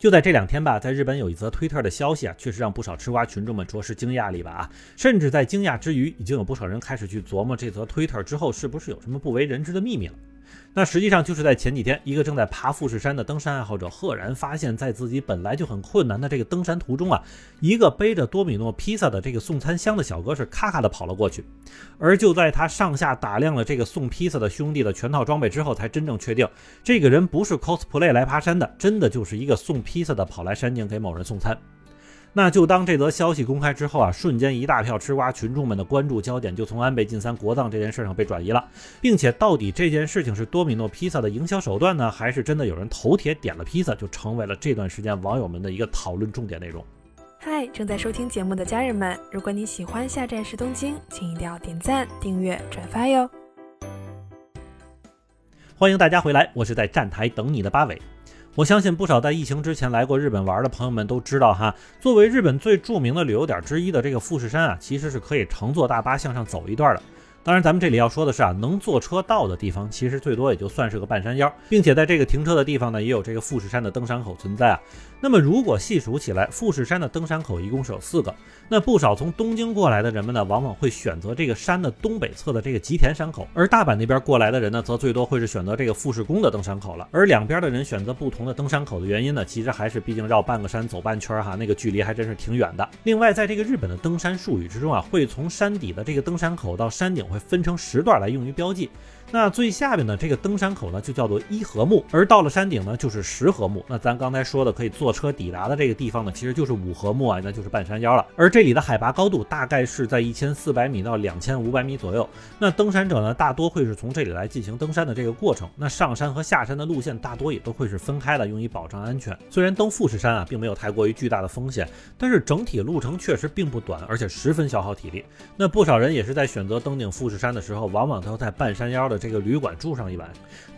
就在这两天吧，在日本有一则推特的消息啊，确实让不少吃瓜群众们着实惊讶了一把啊！甚至在惊讶之余，已经有不少人开始去琢磨这则推特之后是不是有什么不为人知的秘密了。那实际上就是在前几天，一个正在爬富士山的登山爱好者赫然发现，在自己本来就很困难的这个登山途中啊，一个背着多米诺披萨的这个送餐箱的小哥是咔咔的跑了过去。而就在他上下打量了这个送披萨的兄弟的全套装备之后，才真正确定这个人不是 cosplay 来爬山的，真的就是一个送披萨的跑来山顶给某人送餐。那就当这则消息公开之后啊，瞬间一大票吃瓜群众们的关注焦点就从安倍晋三国葬这件事上被转移了，并且到底这件事情是多米诺披萨的营销手段呢，还是真的有人头铁点了披萨，就成为了这段时间网友们的一个讨论重点内容。嗨，正在收听节目的家人们，如果你喜欢下站是东京，请一定要点赞、订阅、转发哟！欢迎大家回来，我是在站台等你的八尾。我相信不少在疫情之前来过日本玩的朋友们都知道哈，作为日本最著名的旅游点之一的这个富士山啊，其实是可以乘坐大巴向上走一段的。当然，咱们这里要说的是啊，能坐车到的地方，其实最多也就算是个半山腰，并且在这个停车的地方呢，也有这个富士山的登山口存在啊。那么，如果细数起来，富士山的登山口一共是有四个。那不少从东京过来的人们呢，往往会选择这个山的东北侧的这个吉田山口，而大阪那边过来的人呢，则最多会是选择这个富士宫的登山口了。而两边的人选择不同的登山口的原因呢，其实还是毕竟绕半个山走半圈哈，那个距离还真是挺远的。另外，在这个日本的登山术语之中啊，会从山底的这个登山口到山顶会分成十段来用于标记。那最下边的这个登山口呢，就叫做一合目，而到了山顶呢，就是十合目。那咱刚才说的可以坐车抵达的这个地方呢，其实就是五合目啊，那就是半山腰了。而这里的海拔高度大概是在一千四百米到两千五百米左右。那登山者呢，大多会是从这里来进行登山的这个过程。那上山和下山的路线大多也都会是分开的，用以保障安全。虽然登富士山啊，并没有太过于巨大的风险，但是整体路程确实并不短，而且十分消耗体力。那不少人也是在选择登顶富士山的时候，往往都在半山腰的这个旅馆住上。一晚，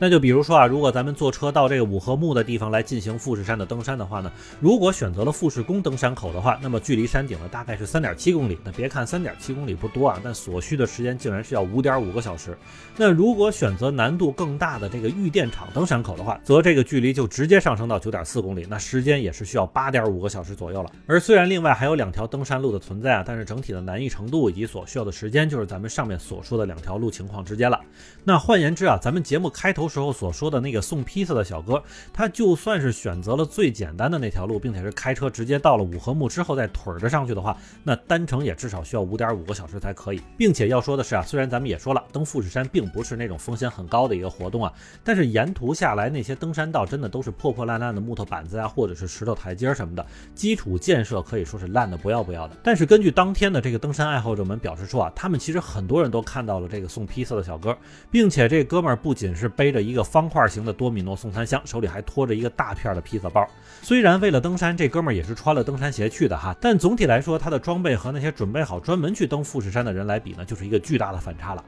那就比如说啊，如果咱们坐车到这个五合目的地方来进行富士山的登山的话呢，如果选择了富士宫登山口的话，那么距离山顶呢大概是三点七公里。那别看三点七公里不多啊，但所需的时间竟然是要五点五个小时。那如果选择难度更大的这个玉电厂登山口的话，则这个距离就直接上升到九点四公里，那时间也是需要八点五个小时左右了。而虽然另外还有两条登山路的存在啊，但是整体的难易程度以及所需要的时间，就是咱们上面所所说的两条路情况之间了。那换言之啊，咱。们节目开头时候所说的那个送披萨的小哥，他就算是选择了最简单的那条路，并且是开车直接到了五合目之后再腿着上去的话，那单程也至少需要五点五个小时才可以。并且要说的是啊，虽然咱们也说了，登富士山并不是那种风险很高的一个活动啊，但是沿途下来那些登山道真的都是破破烂烂的木头板子啊，或者是石头台阶什么的，基础建设可以说是烂的不要不要的。但是根据当天的这个登山爱好者们表示说啊，他们其实很多人都看到了这个送披萨的小哥，并且这哥们儿。不仅是背着一个方块型的多米诺送餐箱，手里还拖着一个大片的披萨包。虽然为了登山，这哥们儿也是穿了登山鞋去的哈，但总体来说，他的装备和那些准备好专门去登富士山的人来比呢，就是一个巨大的反差了。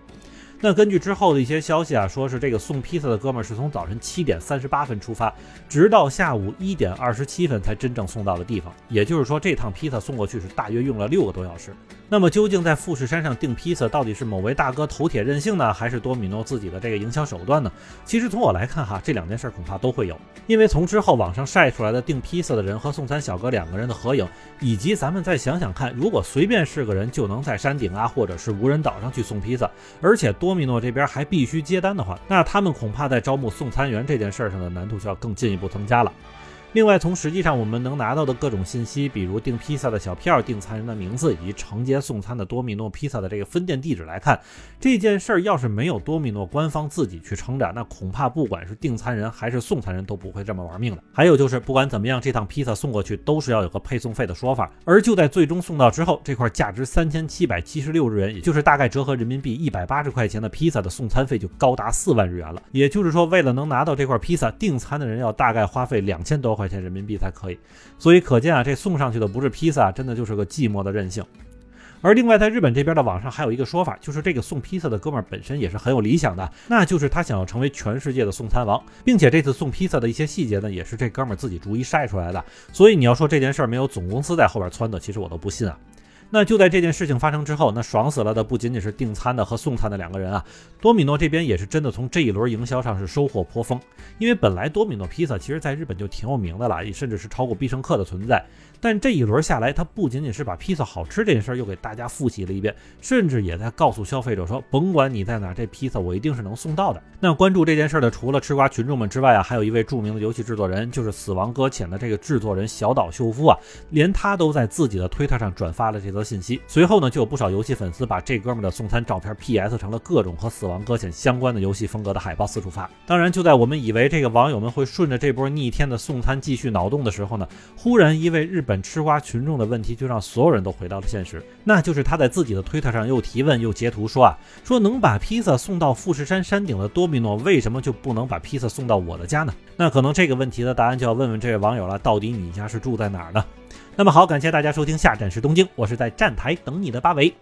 那根据之后的一些消息啊，说是这个送披萨的哥们儿是从早晨七点三十八分出发，直到下午一点二十七分才真正送到了地方。也就是说，这趟披萨送过去是大约用了六个多小时。那么究竟在富士山上订披萨，到底是某位大哥头铁任性呢，还是多米诺自己的这个营销手段呢？其实从我来看哈，这两件事恐怕都会有。因为从之后网上晒出来的订披萨的人和送餐小哥两个人的合影，以及咱们再想想看，如果随便是个人就能在山顶啊，或者是无人岛上去送披萨，而且多米诺这边还必须接单的话，那他们恐怕在招募送餐员这件事上的难度就要更进一步增加了。另外，从实际上我们能拿到的各种信息，比如订披萨的小票、订餐人的名字以及承接送餐的多米诺披萨的这个分店地址来看，这件事儿要是没有多米诺官方自己去承担，那恐怕不管是订餐人还是送餐人都不会这么玩命的。还有就是，不管怎么样，这趟披萨送过去都是要有个配送费的说法。而就在最终送到之后，这块价值三千七百七十六日元，也就是大概折合人民币一百八十块钱的披萨的送餐费就高达四万日元了。也就是说，为了能拿到这块披萨，订餐的人要大概花费两千多块。块钱人民币才可以，所以可见啊，这送上去的不是披萨，真的就是个寂寞的任性。而另外，在日本这边的网上还有一个说法，就是这个送披萨的哥们儿本身也是很有理想的，那就是他想要成为全世界的送餐王，并且这次送披萨的一些细节呢，也是这哥们儿自己逐一晒出来的。所以你要说这件事儿没有总公司在后边撺掇，其实我都不信啊。那就在这件事情发生之后，那爽死了的不仅仅是订餐的和送餐的两个人啊，多米诺这边也是真的从这一轮营销上是收获颇丰。因为本来多米诺披萨其实在日本就挺有名的了，甚至是超过必胜客的存在。但这一轮下来，它不仅仅是把披萨好吃这件事又给大家复习了一遍，甚至也在告诉消费者说，甭管你在哪，这披萨我一定是能送到的。那关注这件事的，除了吃瓜群众们之外啊，还有一位著名的游戏制作人，就是《死亡搁浅》的这个制作人小岛秀夫啊，连他都在自己的推特上转发了这则信息。随后呢，就有不少游戏粉丝把这哥们的送餐照片 PS 成了各种和《死亡搁浅》相关的游戏风格的海报四处发。当然，就在我们以为这个网友们会顺着这波逆天的送餐继续脑洞的时候呢，忽然一位日本吃瓜群众。的问题就让所有人都回到了现实，那就是他在自己的推特上又提问又截图说啊，说能把披萨送到富士山山顶的多米诺，为什么就不能把披萨送到我的家呢？那可能这个问题的答案就要问问这位网友了，到底你家是住在哪儿呢？那么好，感谢大家收听下站是东京，我是在站台等你的八维。